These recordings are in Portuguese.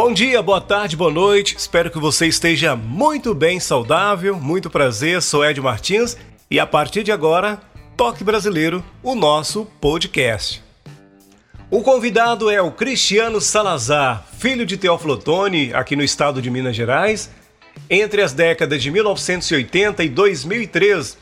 Bom dia, boa tarde, boa noite. Espero que você esteja muito bem, saudável. Muito prazer, sou Ed Martins e a partir de agora, Toque Brasileiro, o nosso podcast. O convidado é o Cristiano Salazar, filho de Teófilo aqui no estado de Minas Gerais. Entre as décadas de 1980 e 2003,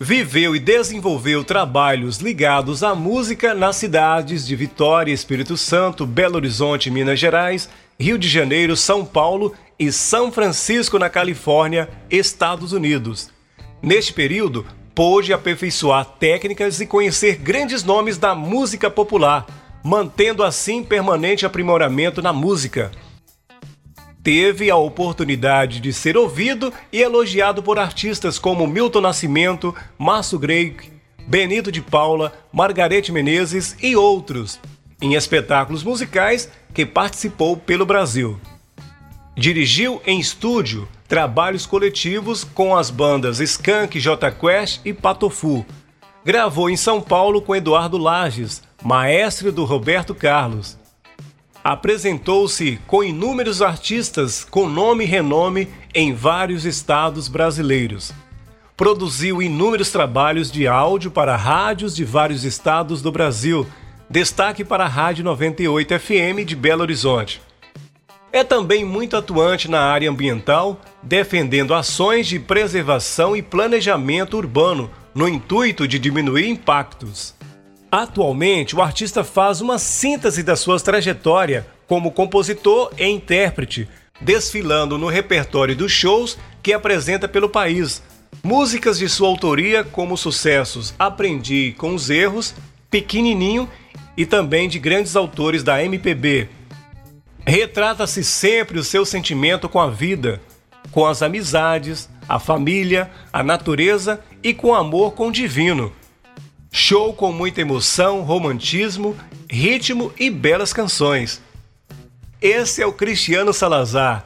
viveu e desenvolveu trabalhos ligados à música nas cidades de Vitória, Espírito Santo, Belo Horizonte, Minas Gerais Rio de Janeiro, São Paulo e São Francisco, na Califórnia, Estados Unidos. Neste período, pôde aperfeiçoar técnicas e conhecer grandes nomes da música popular, mantendo assim permanente aprimoramento na música. Teve a oportunidade de ser ouvido e elogiado por artistas como Milton Nascimento, Márcio Grey, Benito de Paula, Margarete Menezes e outros, em espetáculos musicais que participou pelo Brasil. Dirigiu em estúdio trabalhos coletivos com as bandas Skank, J Quest e Patofu. Gravou em São Paulo com Eduardo Lages, maestro do Roberto Carlos. Apresentou-se com inúmeros artistas com nome e renome em vários estados brasileiros. Produziu inúmeros trabalhos de áudio para rádios de vários estados do Brasil Destaque para a Rádio 98 FM de Belo Horizonte. É também muito atuante na área ambiental, defendendo ações de preservação e planejamento urbano no intuito de diminuir impactos. Atualmente, o artista faz uma síntese da sua trajetória como compositor e intérprete, desfilando no repertório dos shows que apresenta pelo país. Músicas de sua autoria, como sucessos Aprendi com os Erros, Pequenininho e também de grandes autores da MPB. Retrata-se sempre o seu sentimento com a vida, com as amizades, a família, a natureza e com amor com o divino. Show com muita emoção, romantismo, ritmo e belas canções. Esse é o Cristiano Salazar.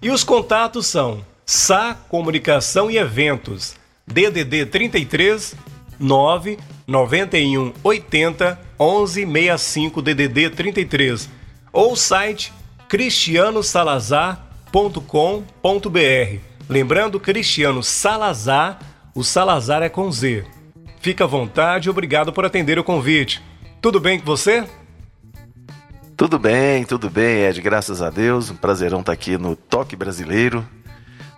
E os contatos são SA Comunicação e Eventos, DDD 33 9 91 80 1165 DDD 33 ou site cristianosalazar.com.br. Lembrando, Cristiano Salazar, o Salazar é com Z. Fica à vontade obrigado por atender o convite. Tudo bem com você? Tudo bem, tudo bem, Ed, graças a Deus. Um prazerão estar aqui no Toque Brasileiro,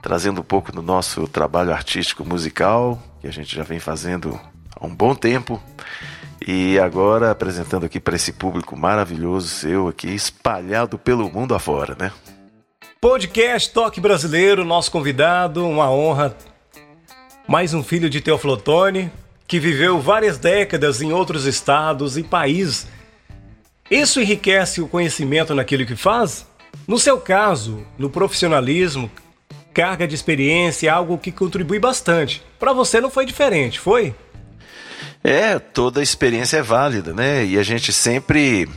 trazendo um pouco do nosso trabalho artístico musical, que a gente já vem fazendo há um bom tempo. E agora apresentando aqui para esse público maravilhoso seu aqui, espalhado pelo mundo afora, né? Podcast Toque Brasileiro, nosso convidado, uma honra. Mais um filho de Teoflotone, que viveu várias décadas em outros estados e países. Isso enriquece o conhecimento naquilo que faz? No seu caso, no profissionalismo, carga de experiência é algo que contribui bastante. Para você não foi diferente, foi? É, toda experiência é válida, né? E a gente sempre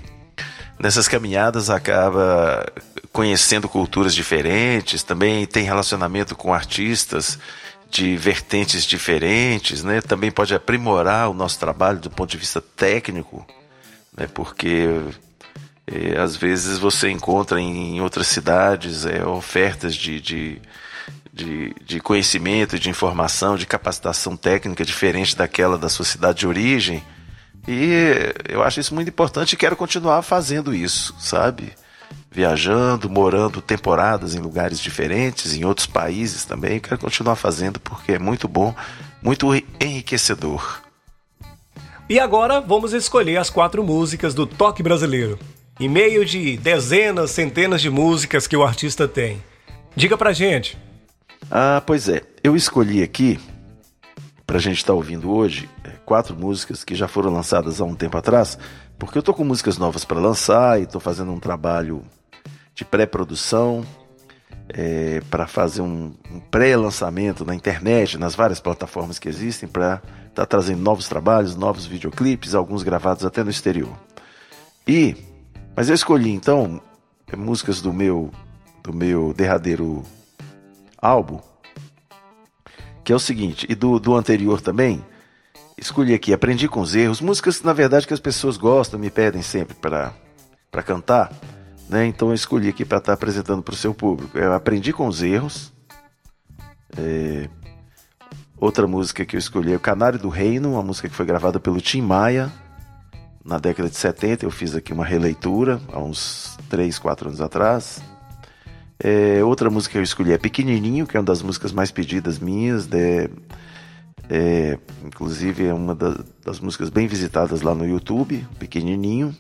nessas caminhadas acaba conhecendo culturas diferentes, também tem relacionamento com artistas de vertentes diferentes, né? Também pode aprimorar o nosso trabalho do ponto de vista técnico, né? Porque é, às vezes você encontra em outras cidades é, ofertas de, de de, de conhecimento, de informação, de capacitação técnica diferente daquela da sua cidade de origem. E eu acho isso muito importante e quero continuar fazendo isso, sabe? Viajando, morando temporadas em lugares diferentes, em outros países também. Quero continuar fazendo porque é muito bom, muito enriquecedor. E agora vamos escolher as quatro músicas do toque brasileiro. Em meio de dezenas, centenas de músicas que o artista tem. Diga pra gente, ah, pois é. Eu escolhi aqui para a gente estar tá ouvindo hoje, é, quatro músicas que já foram lançadas há um tempo atrás, porque eu estou com músicas novas para lançar e estou fazendo um trabalho de pré-produção é, para fazer um, um pré-lançamento na internet, nas várias plataformas que existem, para estar tá trazendo novos trabalhos, novos videoclipes, alguns gravados até no exterior. E, mas eu escolhi então é, músicas do meu do meu derradeiro álbum, que é o seguinte, e do, do anterior também, escolhi aqui, aprendi com os erros, músicas na verdade que as pessoas gostam, me pedem sempre para cantar. Né? Então eu escolhi aqui para estar tá apresentando para o seu público. Eu aprendi com os erros. É... Outra música que eu escolhi é o Canário do Reino, uma música que foi gravada pelo Tim Maia na década de 70. Eu fiz aqui uma releitura há uns 3, 4 anos atrás. É... outra música que eu escolhi é Pequenininho, que é uma das músicas mais pedidas minhas. De... É... inclusive é uma das músicas bem visitadas lá no YouTube, Pequenininho.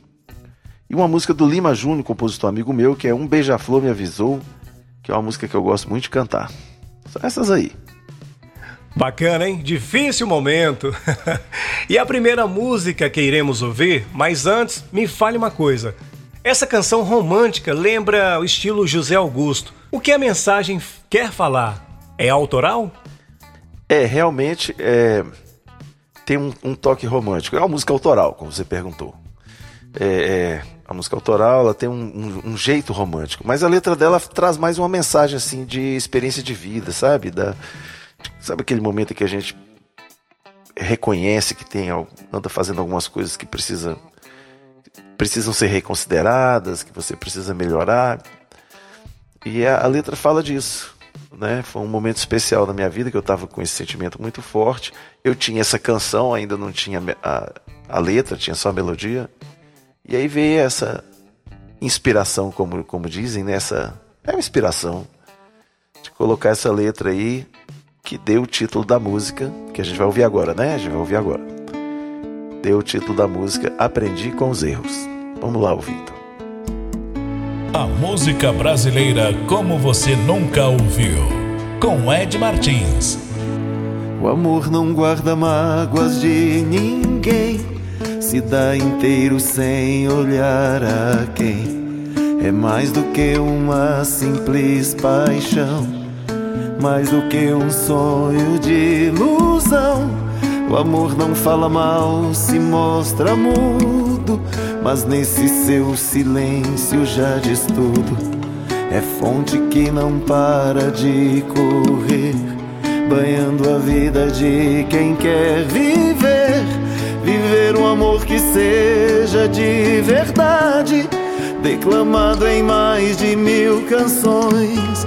E uma música do Lima Júnior, compositor amigo meu, que é Um Beija-Flor Me Avisou, que é uma música que eu gosto muito de cantar. São essas aí. Bacana, hein? Difícil momento. e a primeira música que iremos ouvir, mas antes, me fale uma coisa. Essa canção romântica lembra o estilo José Augusto. O que a mensagem quer falar? É autoral? É, realmente é, tem um, um toque romântico. É uma música autoral, como você perguntou. É, é, a música autoral ela tem um, um, um, jeito romântico, mas a letra dela traz mais uma mensagem assim de experiência de vida, sabe? Da, sabe aquele momento que a gente reconhece que tem anda fazendo algumas coisas que precisa, precisam ser reconsideradas, que você precisa melhorar. E a, a letra fala disso. Né? Foi um momento especial na minha vida que eu estava com esse sentimento muito forte. Eu tinha essa canção, ainda não tinha a, a letra, tinha só a melodia. E aí veio essa inspiração, como, como dizem, nessa. Né? É uma inspiração de colocar essa letra aí que deu o título da música, que a gente vai ouvir agora, né? A gente vai ouvir agora. Deu o título da música Aprendi com os Erros. Vamos lá, ouvindo. A música brasileira como você nunca ouviu. Com Ed Martins. O amor não guarda mágoas de ninguém se dá inteiro sem olhar a quem. É mais do que uma simples paixão, mais do que um sonho de ilusão. O amor não fala mal, se mostra mudo, mas nesse seu silêncio já diz tudo. É fonte que não para de correr, banhando a vida de quem quer viver Viver um amor que seja de verdade, declamado em mais de mil canções.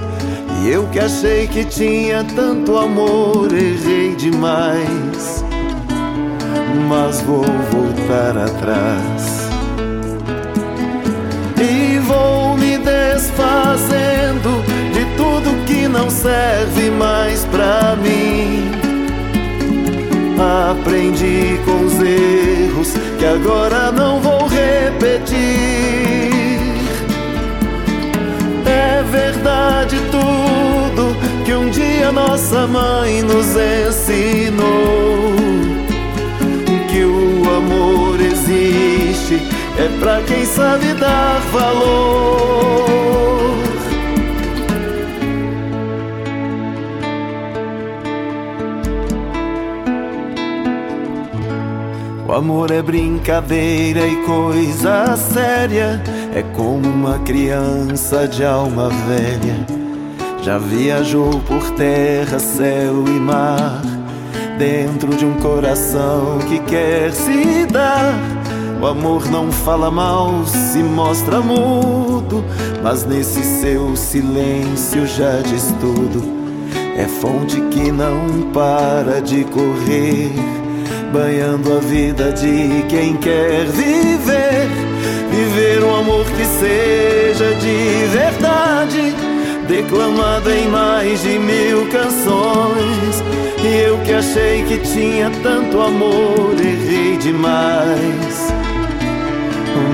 E eu que achei que tinha tanto amor, errei demais. Mas vou voltar atrás. E vou me desfazendo de tudo que não serve mais pra mim Aprendi com os erros que agora não vou repetir. É verdade tudo que um dia nossa mãe nos ensinou. Amor existe, é pra quem sabe dar valor. O amor é brincadeira e coisa séria, é como uma criança de alma velha. Já viajou por terra, céu e mar, dentro de um coração que quer se dar. O amor não fala mal, se mostra mudo, mas nesse seu silêncio já diz tudo. É fonte que não para de correr banhando a vida de quem quer viver. Viver um amor que seja de verdade, declamado em mais de mil canções. E eu que achei que tinha tanto amor, errei demais.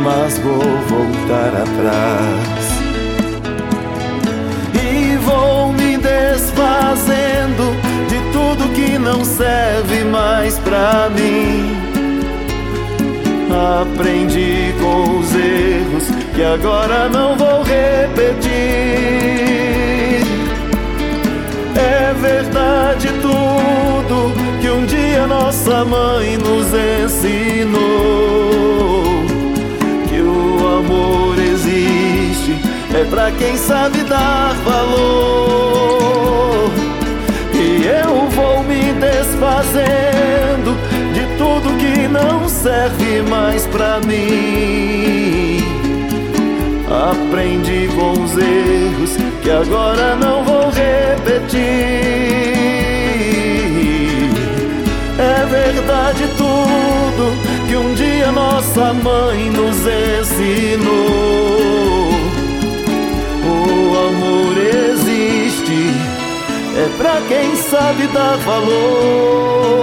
Mas vou voltar atrás. E vou me desfazendo de tudo que não serve mais pra mim. Aprendi com os erros que agora não vou repetir. É verdade tudo que um dia nossa mãe nos ensinou. Que o amor existe, é pra quem sabe dar valor. E eu vou me desfazendo de tudo que não serve mais pra mim. Aprendi com os erros que agora não vou repetir. É verdade tudo que um dia nossa mãe nos ensinou. O amor existe, é pra quem sabe dar valor.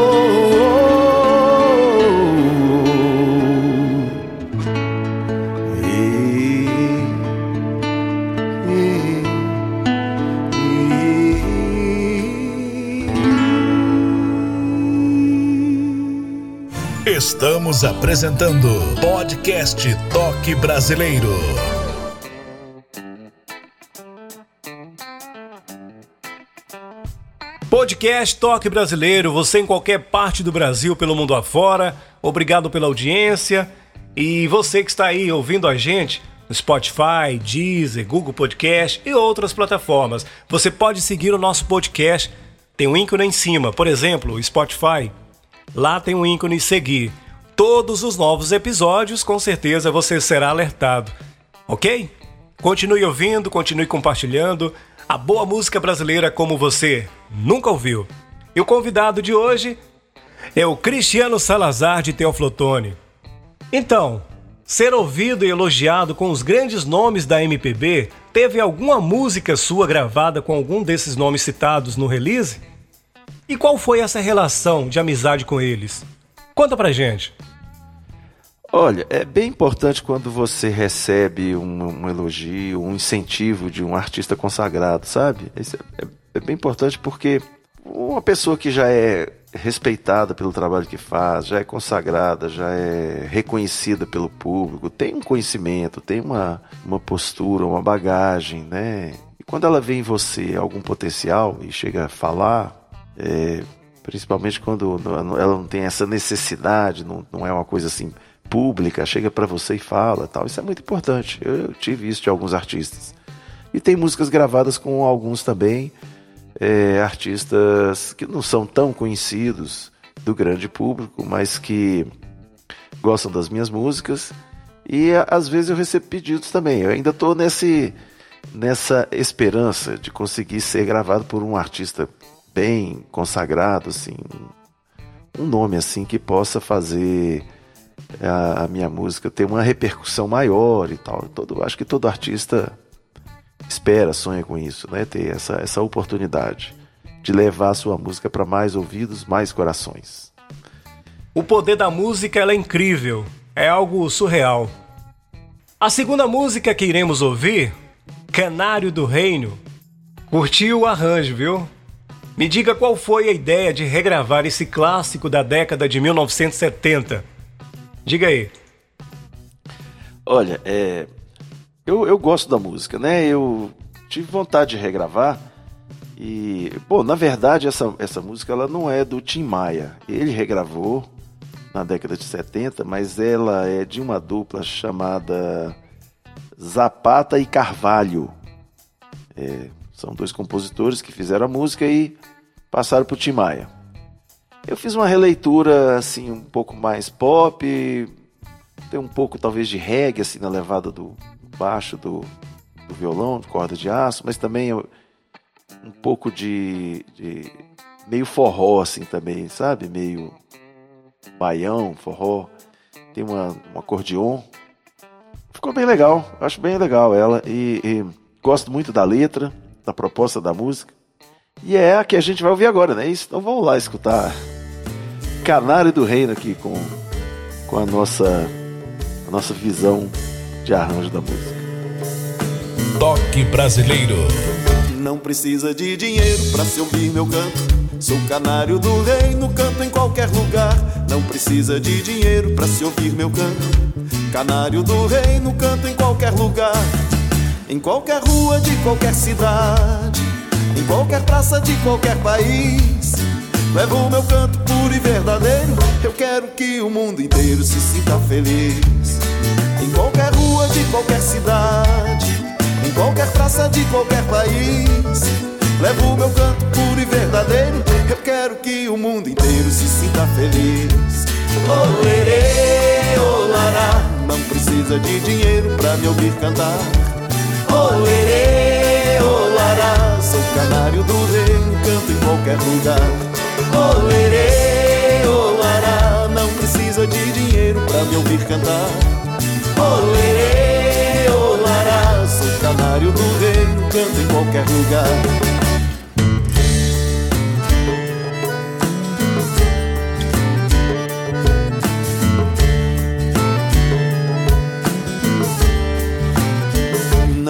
Estamos apresentando Podcast Toque Brasileiro. Podcast Toque Brasileiro, você em qualquer parte do Brasil, pelo mundo afora, obrigado pela audiência. E você que está aí ouvindo a gente no Spotify, Deezer, Google Podcast e outras plataformas. Você pode seguir o nosso podcast, tem um ícone em cima, por exemplo, Spotify. Lá tem um ícone seguir todos os novos episódios, com certeza você será alertado. Ok? Continue ouvindo, continue compartilhando a boa música brasileira como você nunca ouviu. E o convidado de hoje é o Cristiano Salazar de Teoflotone. Então, ser ouvido e elogiado com os grandes nomes da MPB, teve alguma música sua gravada com algum desses nomes citados no release? E qual foi essa relação de amizade com eles? Conta pra gente. Olha, é bem importante quando você recebe um, um elogio, um incentivo de um artista consagrado, sabe? Isso é, é, é bem importante porque uma pessoa que já é respeitada pelo trabalho que faz, já é consagrada, já é reconhecida pelo público, tem um conhecimento, tem uma, uma postura, uma bagagem, né? E quando ela vê em você algum potencial e chega a falar, é, principalmente quando ela não tem essa necessidade, não, não é uma coisa assim pública, chega para você e fala, tal. Isso é muito importante. Eu, eu, tive isso de alguns artistas. E tem músicas gravadas com alguns também é, artistas que não são tão conhecidos do grande público, mas que gostam das minhas músicas. E às vezes eu recebo pedidos também. Eu ainda estou nesse nessa esperança de conseguir ser gravado por um artista bem consagrado, assim, um nome assim que possa fazer a, a, minha música ter uma repercussão maior e tal. Todo, acho que todo artista espera, sonha com isso, né? Ter essa, essa oportunidade de levar a sua música para mais ouvidos, mais corações. O poder da música é incrível, é algo surreal. A segunda música que iremos ouvir, Canário do Reino, curtiu o arranjo, viu? Me diga qual foi a ideia de regravar esse clássico da década de 1970 Diga aí. Olha, é, eu, eu gosto da música, né? Eu tive vontade de regravar. E, bom, na verdade, essa, essa música ela não é do Tim Maia. Ele regravou na década de 70, mas ela é de uma dupla chamada Zapata e Carvalho. É, são dois compositores que fizeram a música e passaram para o Tim Maia. Eu fiz uma releitura assim um pouco mais pop, tem um pouco talvez de reggae assim na levada do baixo do, do violão, de corda de aço, mas também um pouco de, de meio forró assim também, sabe? Meio baião, forró. Tem uma, um acordeon. Ficou bem legal, acho bem legal ela e, e gosto muito da letra, da proposta da música. E é a que a gente vai ouvir agora, né? Então vamos lá escutar Canário do Reino aqui com, com a, nossa, a nossa visão de arranjo da música. Toque brasileiro. Não precisa de dinheiro para se ouvir meu canto. Sou canário do reino, canto em qualquer lugar. Não precisa de dinheiro para se ouvir meu canto. Canário do reino, canto em qualquer lugar. Em qualquer rua de qualquer cidade. Em qualquer praça de qualquer país. Levo o meu canto puro e verdadeiro. Eu quero que o mundo inteiro se sinta feliz. Em qualquer rua de qualquer cidade. Em qualquer praça de qualquer país. Levo o meu canto puro e verdadeiro. Eu quero que o mundo inteiro se sinta feliz. Olerê, olará, não precisa de dinheiro pra me ouvir cantar. Olerê, olará, sou canário do reino, canto em qualquer lugar. Olerê, olará, não precisa de dinheiro pra me ouvir cantar. Olerê, olará, sou canário do reino, canto em qualquer lugar.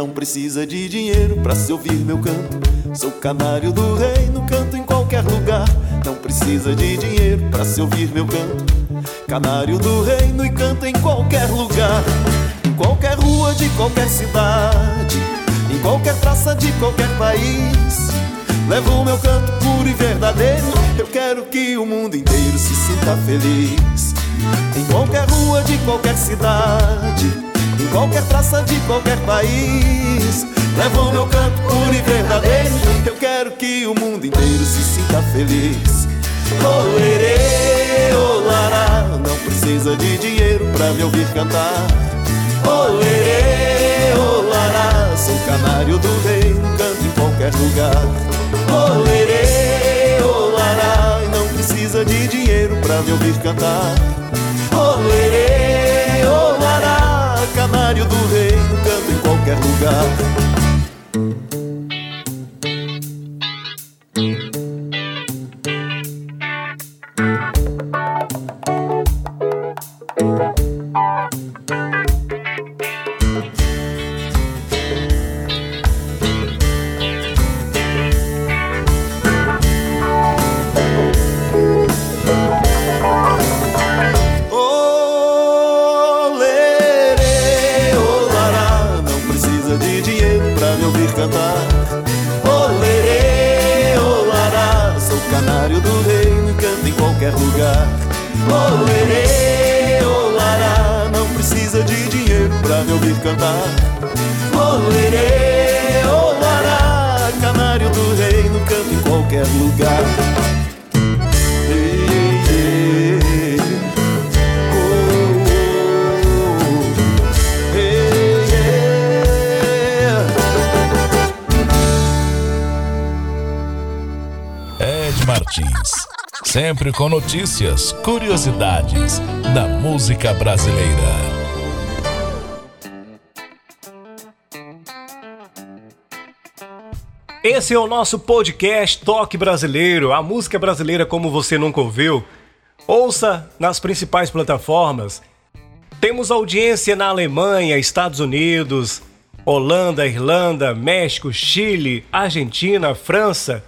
Precisa de dinheiro para se ouvir meu canto. Sou canário do reino, canto em qualquer lugar. Não precisa de dinheiro para se ouvir meu canto. Canário do reino e canto em qualquer lugar. Em qualquer rua de qualquer cidade. Em qualquer praça de qualquer país. Levo o meu canto puro e verdadeiro. Eu quero que o mundo inteiro se sinta feliz. Em qualquer rua de qualquer cidade qualquer praça de qualquer país. Levo meu canto puro e verdadeiro. Eu quero que o mundo inteiro se sinta feliz. Olerê, olará, não precisa de dinheiro pra me ouvir cantar. Olerê, olará, sou canário do reino, canto em qualquer lugar. Olerê, olará, não precisa de dinheiro pra me ouvir cantar. Olerê, canário do reino, canto em qualquer lugar. qualquer lugar. Olerê, olará, não precisa de dinheiro pra me ouvir cantar. Olerê, olará, canário do reino canta em qualquer lugar. Sempre com notícias, curiosidades da música brasileira. Esse é o nosso podcast Toque Brasileiro, a música brasileira como você nunca ouviu. Ouça nas principais plataformas. Temos audiência na Alemanha, Estados Unidos, Holanda, Irlanda, México, Chile, Argentina, França,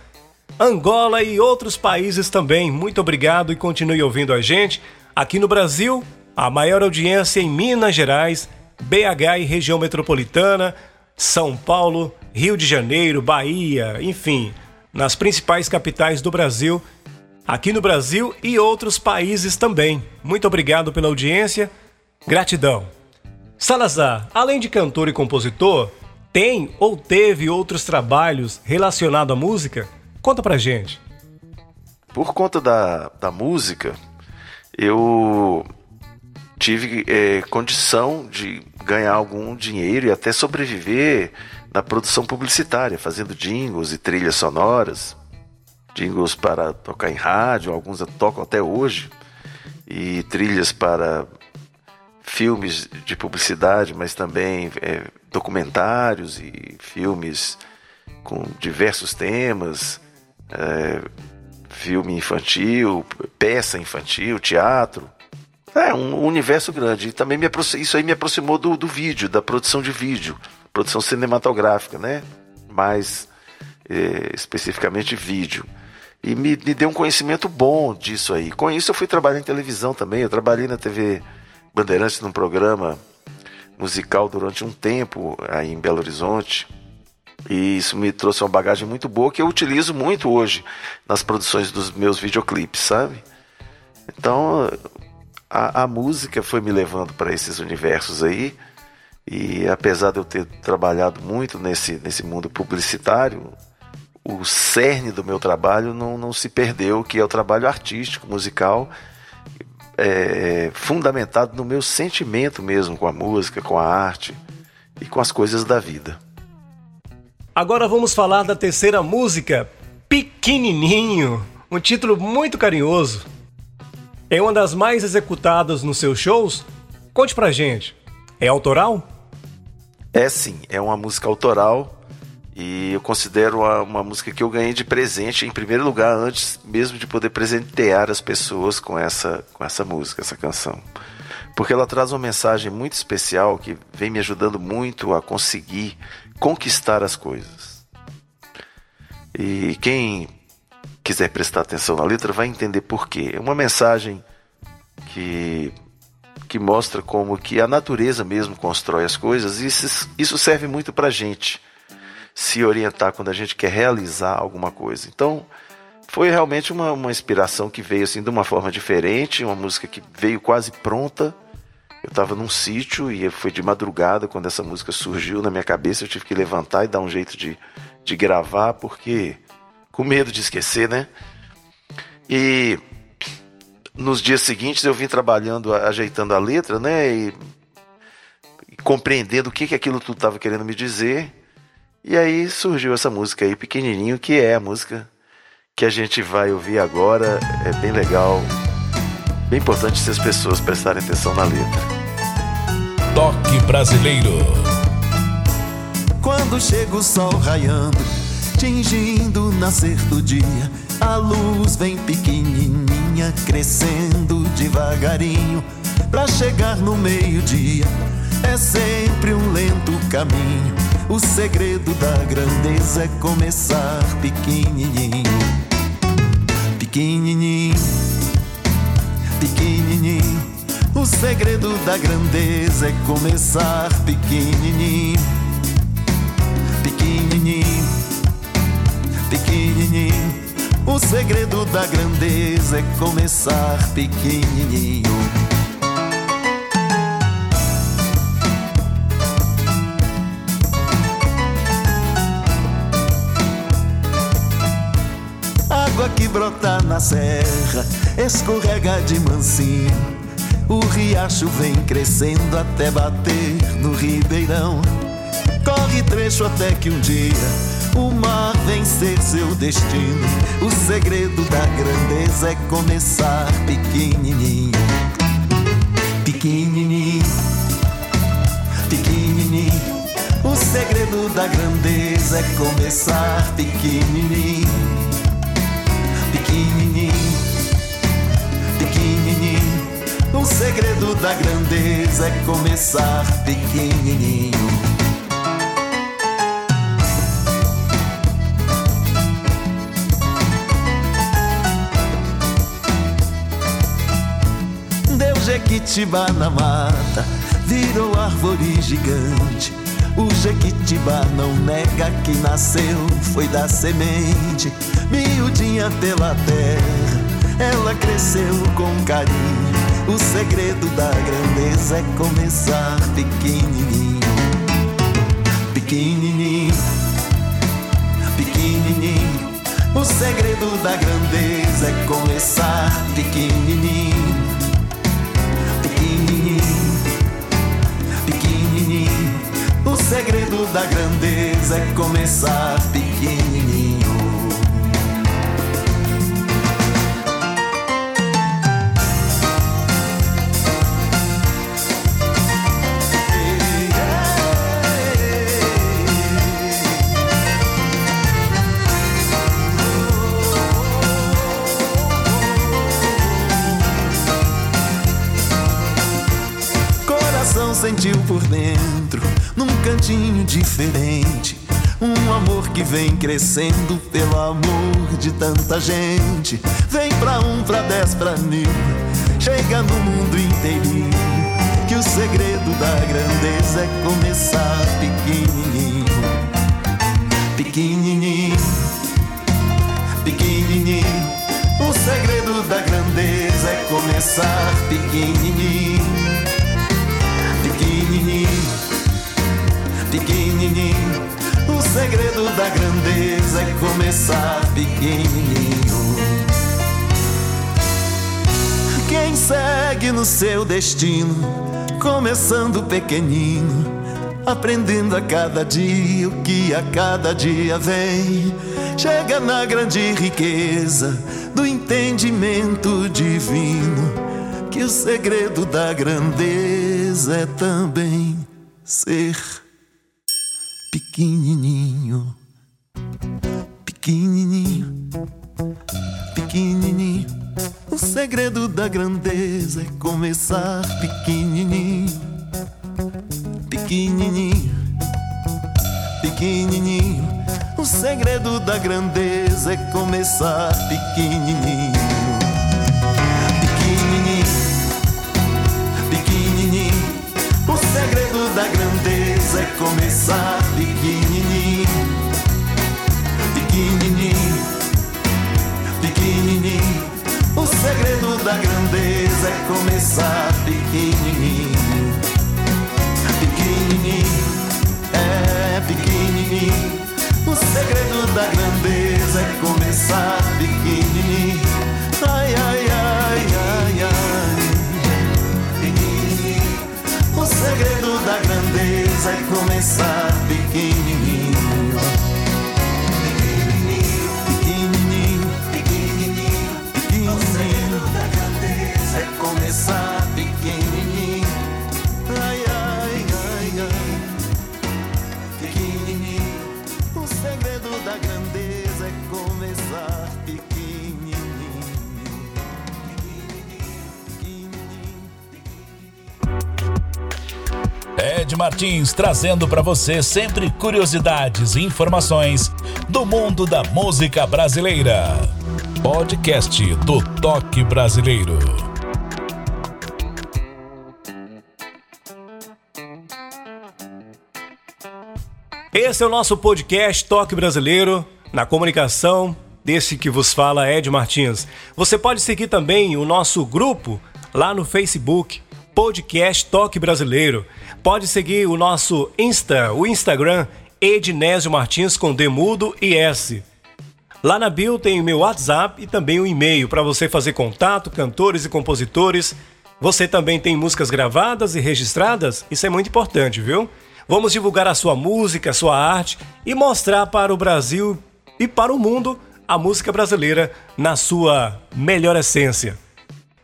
Angola e outros países também. Muito obrigado e continue ouvindo a gente. Aqui no Brasil, a maior audiência em Minas Gerais, BH e região metropolitana, São Paulo, Rio de Janeiro, Bahia, enfim, nas principais capitais do Brasil, aqui no Brasil e outros países também. Muito obrigado pela audiência. Gratidão. Salazar, além de cantor e compositor, tem ou teve outros trabalhos relacionados à música? Conta pra gente. Por conta da, da música, eu tive é, condição de ganhar algum dinheiro e até sobreviver na produção publicitária, fazendo jingles e trilhas sonoras, jingles para tocar em rádio, alguns toco até hoje, e trilhas para filmes de publicidade, mas também é, documentários e filmes com diversos temas é, filme infantil, peça infantil, teatro. É um universo grande. E também me isso aí me aproximou do, do vídeo, da produção de vídeo, produção cinematográfica, né? Mais é, especificamente vídeo. e me, me deu um conhecimento bom disso aí. Com isso eu fui trabalhar em televisão também. Eu trabalhei na TV Bandeirantes num programa musical durante um tempo aí em Belo Horizonte. E isso me trouxe uma bagagem muito boa que eu utilizo muito hoje nas produções dos meus videoclipes, sabe? Então a, a música foi me levando para esses universos aí. E apesar de eu ter trabalhado muito nesse, nesse mundo publicitário, o cerne do meu trabalho não, não se perdeu, que é o trabalho artístico, musical, é, fundamentado no meu sentimento mesmo com a música, com a arte e com as coisas da vida. Agora vamos falar da terceira música, Pequenininho, um título muito carinhoso. É uma das mais executadas nos seus shows? Conte pra gente. É autoral? É sim, é uma música autoral e eu considero uma, uma, música que eu ganhei de presente, em primeiro lugar, antes mesmo de poder presentear as pessoas com essa, com essa música, essa canção. Porque ela traz uma mensagem muito especial que vem me ajudando muito a conseguir conquistar as coisas. E quem quiser prestar atenção na letra vai entender por quê. É uma mensagem que que mostra como que a natureza mesmo constrói as coisas e isso, isso serve muito para gente se orientar quando a gente quer realizar alguma coisa. Então, foi realmente uma, uma inspiração que veio assim de uma forma diferente, uma música que veio quase pronta. Eu estava num sítio e foi de madrugada quando essa música surgiu na minha cabeça. Eu tive que levantar e dar um jeito de, de gravar, porque com medo de esquecer, né? E nos dias seguintes eu vim trabalhando, ajeitando a letra, né? E, e compreendendo o que, que aquilo tudo estava querendo me dizer. E aí surgiu essa música aí, pequenininho, que é a música que a gente vai ouvir agora. É bem legal, bem importante se as pessoas prestarem atenção na letra. Toque brasileiro. Quando chega o sol raiando, tingindo o nascer do dia, a luz vem pequenininha, crescendo devagarinho, pra chegar no meio-dia. É sempre um lento caminho o segredo da grandeza é começar pequenininho, pequenininho, pequenininho. O segredo da grandeza é começar pequenininho, pequenininho, pequenininho. O segredo da grandeza é começar pequenininho. brota na serra, escorrega de mansinho. O riacho vem crescendo até bater no ribeirão. Corre trecho até que um dia o mar vem ser seu destino. O segredo da grandeza é começar pequenininho. Pequenininho, pequenininho. O segredo da grandeza é começar pequenininho pequenininho. O segredo da grandeza é começar pequenininho. Deu Jequitibá na mata, virou árvore gigante. O Jequitibá não nega que nasceu, foi da semente miudinha pela terra, ela cresceu com carinho. O segredo da grandeza é começar pequenininho, pequenininho, pequenininho. O segredo da grandeza é começar pequenininho, pequenininho, pequenininho. O segredo da grandeza é começar crescendo pelo amor de tanta gente. Vem pra um, pra dez, pra mil. Chega no mundo inteirinho. Que o segredo da grandeza é começar pequenininho. Pequenininho, pequenininho. O segredo da grandeza é começar pequenininho. Segredo da grandeza é começar pequenininho. Quem segue no seu destino, começando pequenino, aprendendo a cada dia o que a cada dia vem, chega na grande riqueza do entendimento divino, que o segredo da grandeza é também ser pequenininho, pequenininho, pequenininho. O segredo da grandeza é começar pequenininho, pequenininho, pequenininho. O segredo da grandeza é começar pequenininho, começar pequenininho, pequenininho, pequenininho. O segredo da grandeza é começar pequenininho, pequenininho, é pequenininho. O segredo da grandeza é começar pequenininho. Segredo da grandeza é começar pequenininho. Martins trazendo para você sempre curiosidades e informações do mundo da música brasileira. Podcast do Toque Brasileiro. Esse é o nosso podcast Toque Brasileiro, na comunicação, desse que vos fala Ed Martins. Você pode seguir também o nosso grupo lá no Facebook, Podcast Toque Brasileiro. Pode seguir o nosso Insta, o Instagram, Ednésio Martins com Demudo e S. Lá na bio tem o meu WhatsApp e também o e-mail para você fazer contato, cantores e compositores. Você também tem músicas gravadas e registradas? Isso é muito importante, viu? Vamos divulgar a sua música, a sua arte e mostrar para o Brasil e para o mundo a música brasileira na sua melhor essência.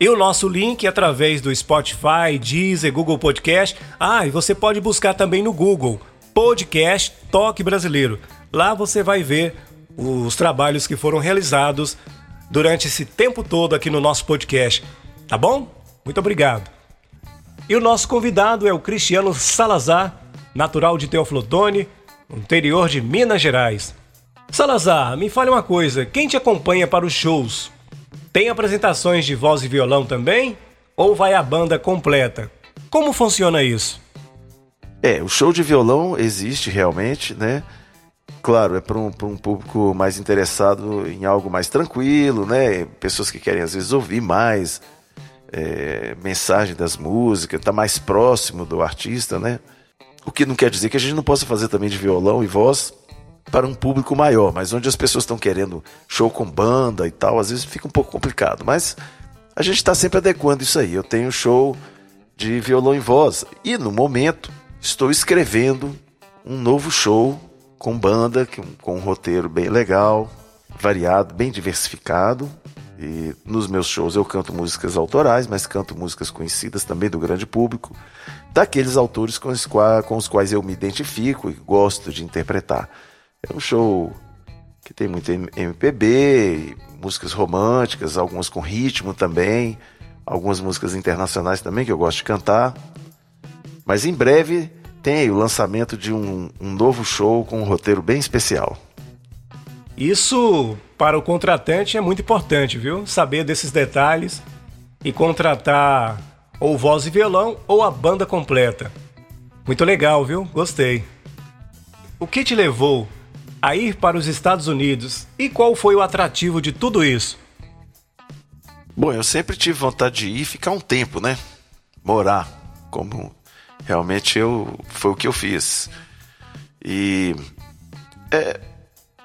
E o nosso link é através do Spotify, Deezer, Google Podcast. Ah, e você pode buscar também no Google Podcast Toque Brasileiro. Lá você vai ver os trabalhos que foram realizados durante esse tempo todo aqui no nosso podcast. Tá bom? Muito obrigado. E o nosso convidado é o Cristiano Salazar, natural de Teoflotone, interior de Minas Gerais. Salazar, me fale uma coisa, quem te acompanha para os shows? Tem apresentações de voz e violão também? Ou vai a banda completa? Como funciona isso? É, o show de violão existe realmente, né? Claro, é para um, um público mais interessado em algo mais tranquilo, né? Pessoas que querem às vezes ouvir mais é, mensagem das músicas, tá mais próximo do artista, né? O que não quer dizer que a gente não possa fazer também de violão e voz para um público maior, mas onde as pessoas estão querendo show com banda e tal, às vezes fica um pouco complicado. Mas a gente está sempre adequando isso aí. Eu tenho show de violão e voz e no momento estou escrevendo um novo show com banda, com um roteiro bem legal, variado, bem diversificado. E nos meus shows eu canto músicas autorais, mas canto músicas conhecidas também do grande público, daqueles autores com os quais eu me identifico e gosto de interpretar. É um show que tem muito MPB, músicas românticas, algumas com ritmo também, algumas músicas internacionais também que eu gosto de cantar. Mas em breve tem o lançamento de um, um novo show com um roteiro bem especial. Isso para o contratante é muito importante, viu? Saber desses detalhes e contratar ou voz e violão ou a banda completa. Muito legal, viu? Gostei. O que te levou a ir para os Estados Unidos e qual foi o atrativo de tudo isso? Bom, eu sempre tive vontade de ir ficar um tempo, né? Morar, como realmente eu foi o que eu fiz. E é,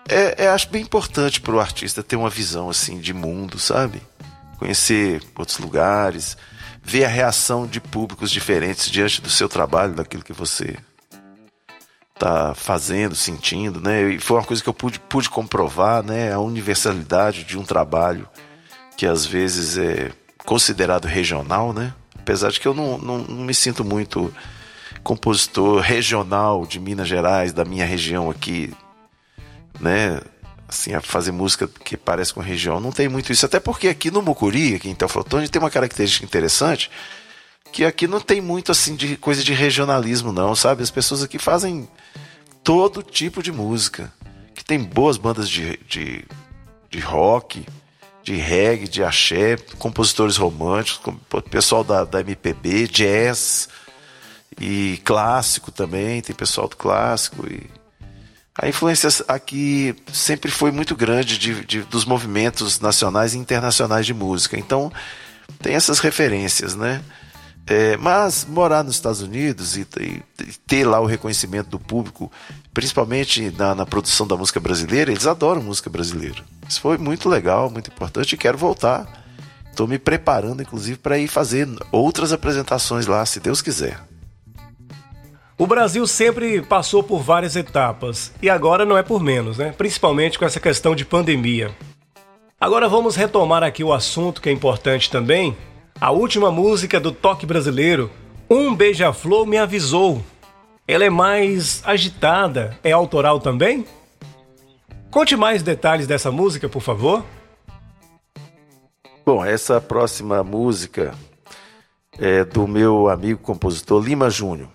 é, é acho bem importante para o artista ter uma visão assim de mundo, sabe? Conhecer outros lugares, ver a reação de públicos diferentes diante do seu trabalho, daquilo que você está fazendo, sentindo, né? E foi uma coisa que eu pude, pude comprovar, né? A universalidade de um trabalho que às vezes é considerado regional, né? Apesar de que eu não, não, não me sinto muito compositor regional de Minas Gerais, da minha região aqui, né? Assim, a fazer música que parece com região. Não tem muito isso. Até porque aqui no Mucuri, aqui em Teoflotone, tem uma característica interessante que aqui não tem muito assim de coisa de regionalismo, não, sabe? As pessoas aqui fazem todo tipo de música. Que tem boas bandas de, de, de rock, de reggae, de axé, compositores românticos, pessoal da, da MPB, jazz e clássico também, tem pessoal do clássico e a influência aqui sempre foi muito grande de, de, dos movimentos nacionais e internacionais de música. Então tem essas referências, né? É, mas morar nos Estados Unidos e, e, ter lá o reconhecimento do público, principalmente na, na, produção da música brasileira, eles adoram música brasileira. Isso foi muito legal, muito importante e quero voltar. Estou me preparando, inclusive, para ir fazer outras apresentações lá, se Deus quiser. O Brasil sempre passou por várias etapas e agora não é por menos, né? Principalmente com essa questão de pandemia. Agora vamos retomar aqui o assunto que é importante também, a última música do toque brasileiro, Um Beija-Flor Me Avisou. Ela é mais agitada, é autoral também? Conte mais detalhes dessa música, por favor. Bom, essa próxima música é do meu amigo compositor Lima Júnior.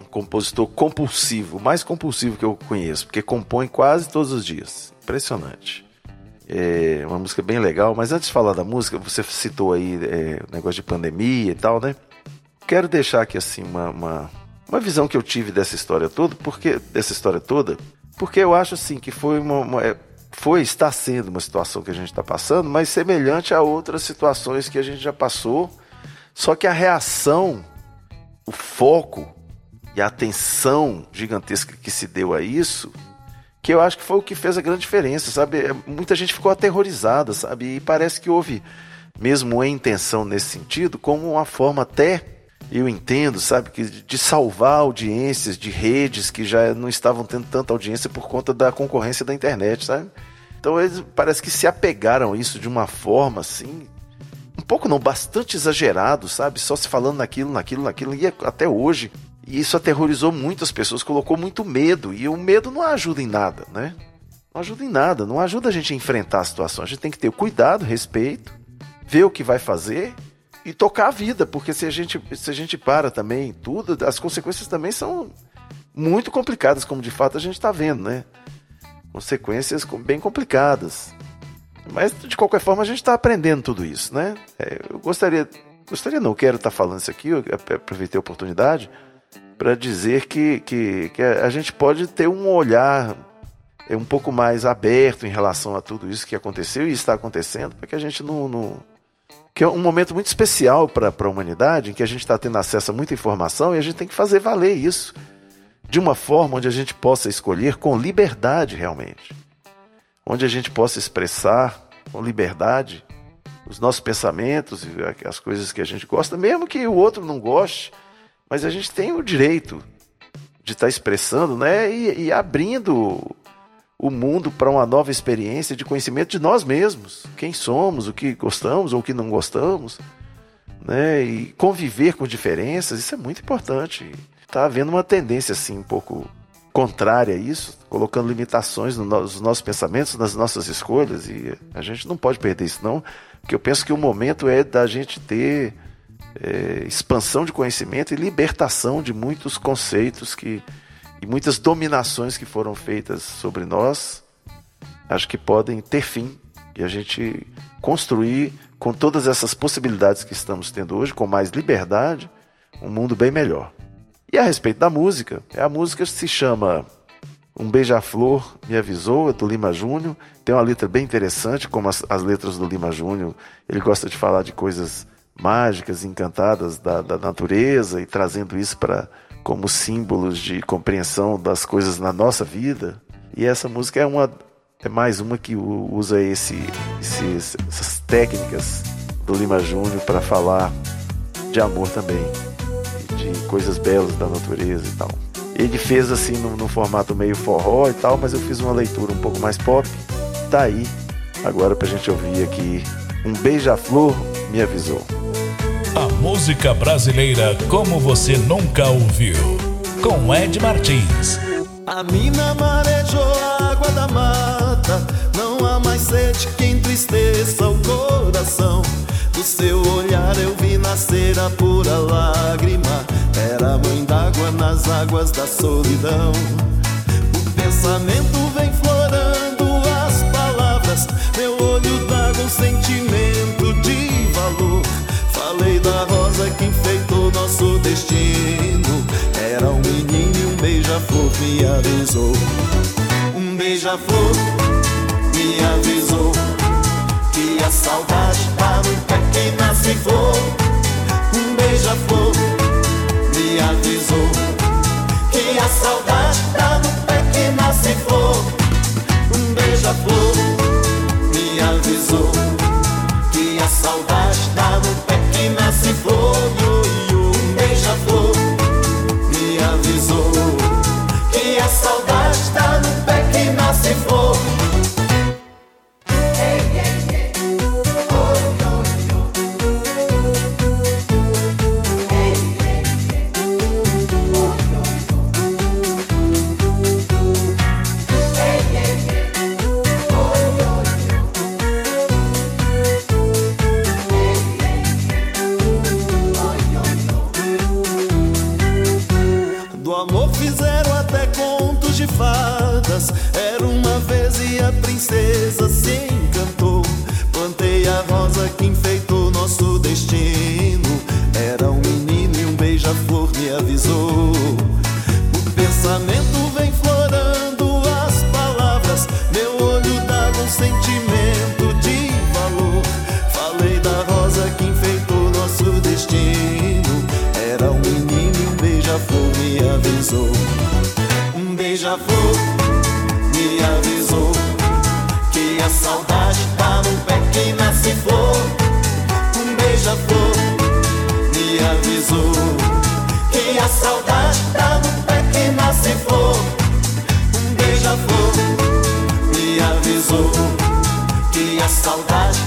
Um compositor compulsivo, mais compulsivo que eu conheço, porque compõe quase todos os dias. Impressionante. É uma música bem legal, mas antes de falar da música, você citou aí é, negócio de pandemia e tal, né? Quero deixar aqui assim uma, uma, uma visão que eu tive dessa história toda, porque dessa história toda, porque eu acho assim que foi uma, uma é, foi está sendo uma situação que a gente está passando, mas semelhante a outras situações que a gente já passou, só que a reação, o foco e a atenção gigantesca que se deu a isso que eu acho que foi o que fez a grande diferença, sabe? É, muita gente ficou aterrorizada, sabe? E parece que houve mesmo uma intenção nesse sentido, como uma forma até, eu entendo, sabe, que de salvar audiências de redes que já não estavam tendo tanta audiência por conta da concorrência da internet, sabe? Então eles parece que se apegaram a isso de uma forma assim, um pouco não, bastante exagerado, sabe? Só se falando naquilo, naquilo, naquilo, e até hoje e isso aterrorizou muitas pessoas, colocou muito medo. E o medo não ajuda em nada, né? Não ajuda em nada, não ajuda a gente a enfrentar a situação. A gente tem que ter cuidado, respeito, ver o que vai fazer e tocar a vida, porque se a gente, se a gente para também tudo, as consequências também são muito complicadas, como de fato a gente está vendo, né? Consequências bem complicadas. Mas de qualquer forma a gente está aprendendo tudo isso, né? É, eu gostaria, gostaria não, quero estar tá falando isso aqui, eu aproveitei a oportunidade para dizer que, que, que, a gente pode ter um olhar é, um pouco mais aberto em relação a tudo isso que aconteceu e está acontecendo, para que a gente não, não, que é um momento muito especial para a humanidade, em que a gente está tendo acesso a muita informação e a gente tem que fazer valer isso de uma forma onde a gente possa escolher com liberdade realmente, onde a gente possa expressar com liberdade os nossos pensamentos e as coisas que a gente gosta, mesmo que o outro não goste, mas a gente tem o direito de estar tá expressando, né, e, e abrindo o mundo para uma nova experiência de conhecimento de nós mesmos, quem somos, o que gostamos ou o que não gostamos, né, e conviver com diferenças, isso é muito importante. Está havendo uma tendência assim um pouco contrária a isso, colocando limitações nos nossos pensamentos, nas nossas escolhas, e a gente não pode perder isso não, porque eu penso que o momento é da gente ter é, expansão de conhecimento e libertação de muitos conceitos que, e muitas dominações que foram feitas sobre nós, acho que podem ter fim e a gente construir com todas essas possibilidades que estamos tendo hoje, com mais liberdade, um mundo bem melhor. E a respeito da música, a música se chama Um Beija-Flor Me Avisou, é do Lima Júnior. Tem uma letra bem interessante, como as, as letras do Lima Júnior. Ele gosta de falar de coisas mágicas, encantadas da, da natureza e trazendo isso para como símbolos de compreensão das coisas na nossa vida. E essa música é uma é mais uma que usa esse, esses, essas técnicas do Lima Júnior para falar de amor também, de coisas belas da natureza e tal. Ele fez assim no, no formato meio forró e tal, mas eu fiz uma leitura um pouco mais pop. Tá aí, agora pra gente ouvir aqui. Um beija-flor me avisou. A música brasileira como você nunca ouviu. Com Ed Martins. A mina marejou a água da mata. Não há mais sede que entristeça o coração. Do seu olhar eu vi nascer a pura lágrima. Era mãe d'água nas águas da solidão. O pensamento sentimento de valor. Falei da rosa que enfeitou nosso destino. Era um menino e um beija-flor me avisou. Um beija-flor me avisou que a saudade tá no pé que nasce flor. Beija-flor me avisou. Um beija-flor me avisou que a saudade tá no pé que nasce flor. Um beija-flor me avisou que a saudade tá no pé que nasce flor. Um beija-flor me avisou que a saudade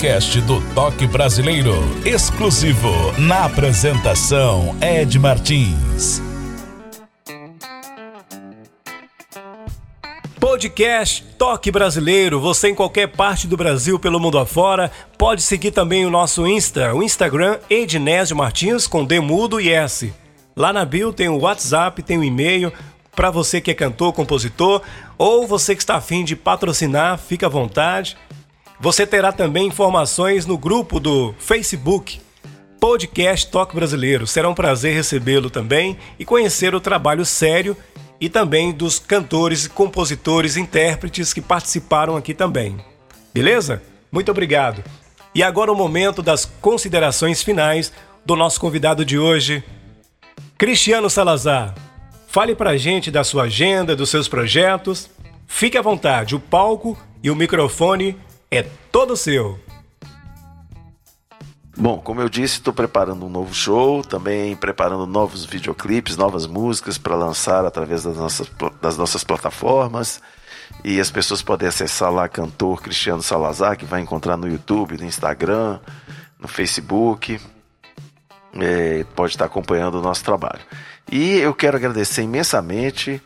Podcast do Toque Brasileiro. Exclusivo. Na apresentação, Ed Martins. Podcast Toque Brasileiro. Você em qualquer parte do Brasil, pelo mundo afora, pode seguir também o nosso Insta, o Instagram Ednésio Martins com D mudo e S. Lá na bio tem o WhatsApp, tem o e-mail. para você que é cantor, compositor, ou você que está afim de patrocinar, fica à vontade. Você terá também informações no grupo do Facebook Podcast Toque Brasileiro. Será um prazer recebê-lo também e conhecer o trabalho sério e também dos cantores, compositores, intérpretes que participaram aqui também. Beleza? Muito obrigado. E agora o momento das considerações finais do nosso convidado de hoje, Cristiano Salazar. Fale pra gente da sua agenda, dos seus projetos. Fique à vontade, o palco e o microfone é todo seu. Bom, como eu disse, estou preparando um novo show, também preparando novos videoclipes, novas músicas para lançar através das nossas, das nossas plataformas. E as pessoas podem acessar lá cantor Cristiano Salazar, que vai encontrar no YouTube, no Instagram, no Facebook. É, pode estar acompanhando o nosso trabalho. E eu quero agradecer imensamente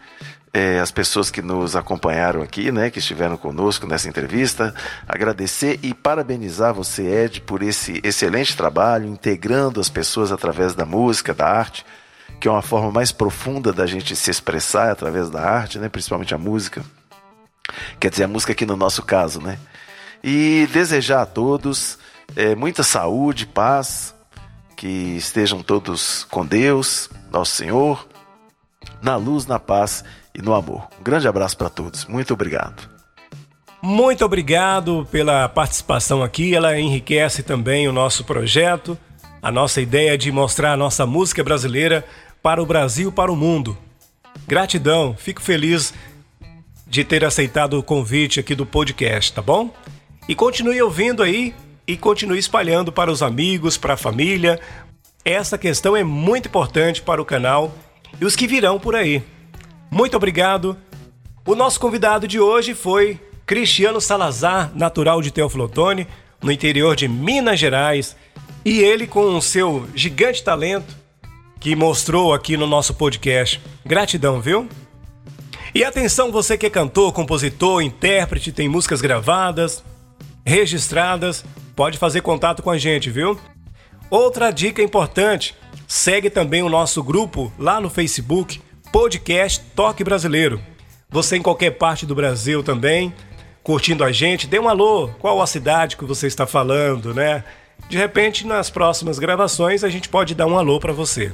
é, as pessoas que nos acompanharam aqui, né, que estiveram conosco nessa entrevista, agradecer e parabenizar você, Ed, por esse excelente trabalho, integrando as pessoas através da música, da arte, que é uma forma mais profunda da gente se expressar através da arte, né, principalmente a música. Quer dizer, a música aqui no nosso caso, né? E desejar a todos é, muita saúde, paz, que estejam todos com Deus, nosso Senhor, na luz, na paz e no amor. Um grande abraço para todos. Muito obrigado. Muito obrigado pela participação aqui. Ela enriquece também o nosso projeto, a nossa ideia de mostrar a nossa música brasileira para o Brasil, para o mundo. Gratidão, fico feliz de ter aceitado o convite aqui do podcast, tá bom? E continue ouvindo aí e continue espalhando para os amigos, para a família. Essa questão é muito importante para o canal e os que virão por aí. Muito obrigado. O nosso convidado de hoje foi Cristiano Salazar, natural de Teoflotone, no interior de Minas Gerais, e ele com o seu gigante talento que mostrou aqui no nosso podcast. Gratidão, viu? E atenção, você que é cantor, compositor, intérprete, tem músicas gravadas, registradas, pode fazer contato com a gente, viu? Outra dica importante: segue também o nosso grupo lá no Facebook, podcast Toque Brasileiro. Você em qualquer parte do Brasil também, curtindo a gente, dê um alô, qual a cidade que você está falando, né? De repente, nas próximas gravações, a gente pode dar um alô para você.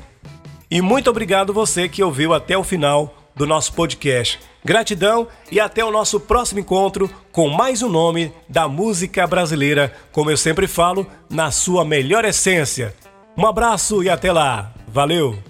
E muito obrigado você que ouviu até o final do nosso podcast. Gratidão e até o nosso próximo encontro com mais um nome da música brasileira, como eu sempre falo, na sua melhor essência. Um abraço e até lá. Valeu!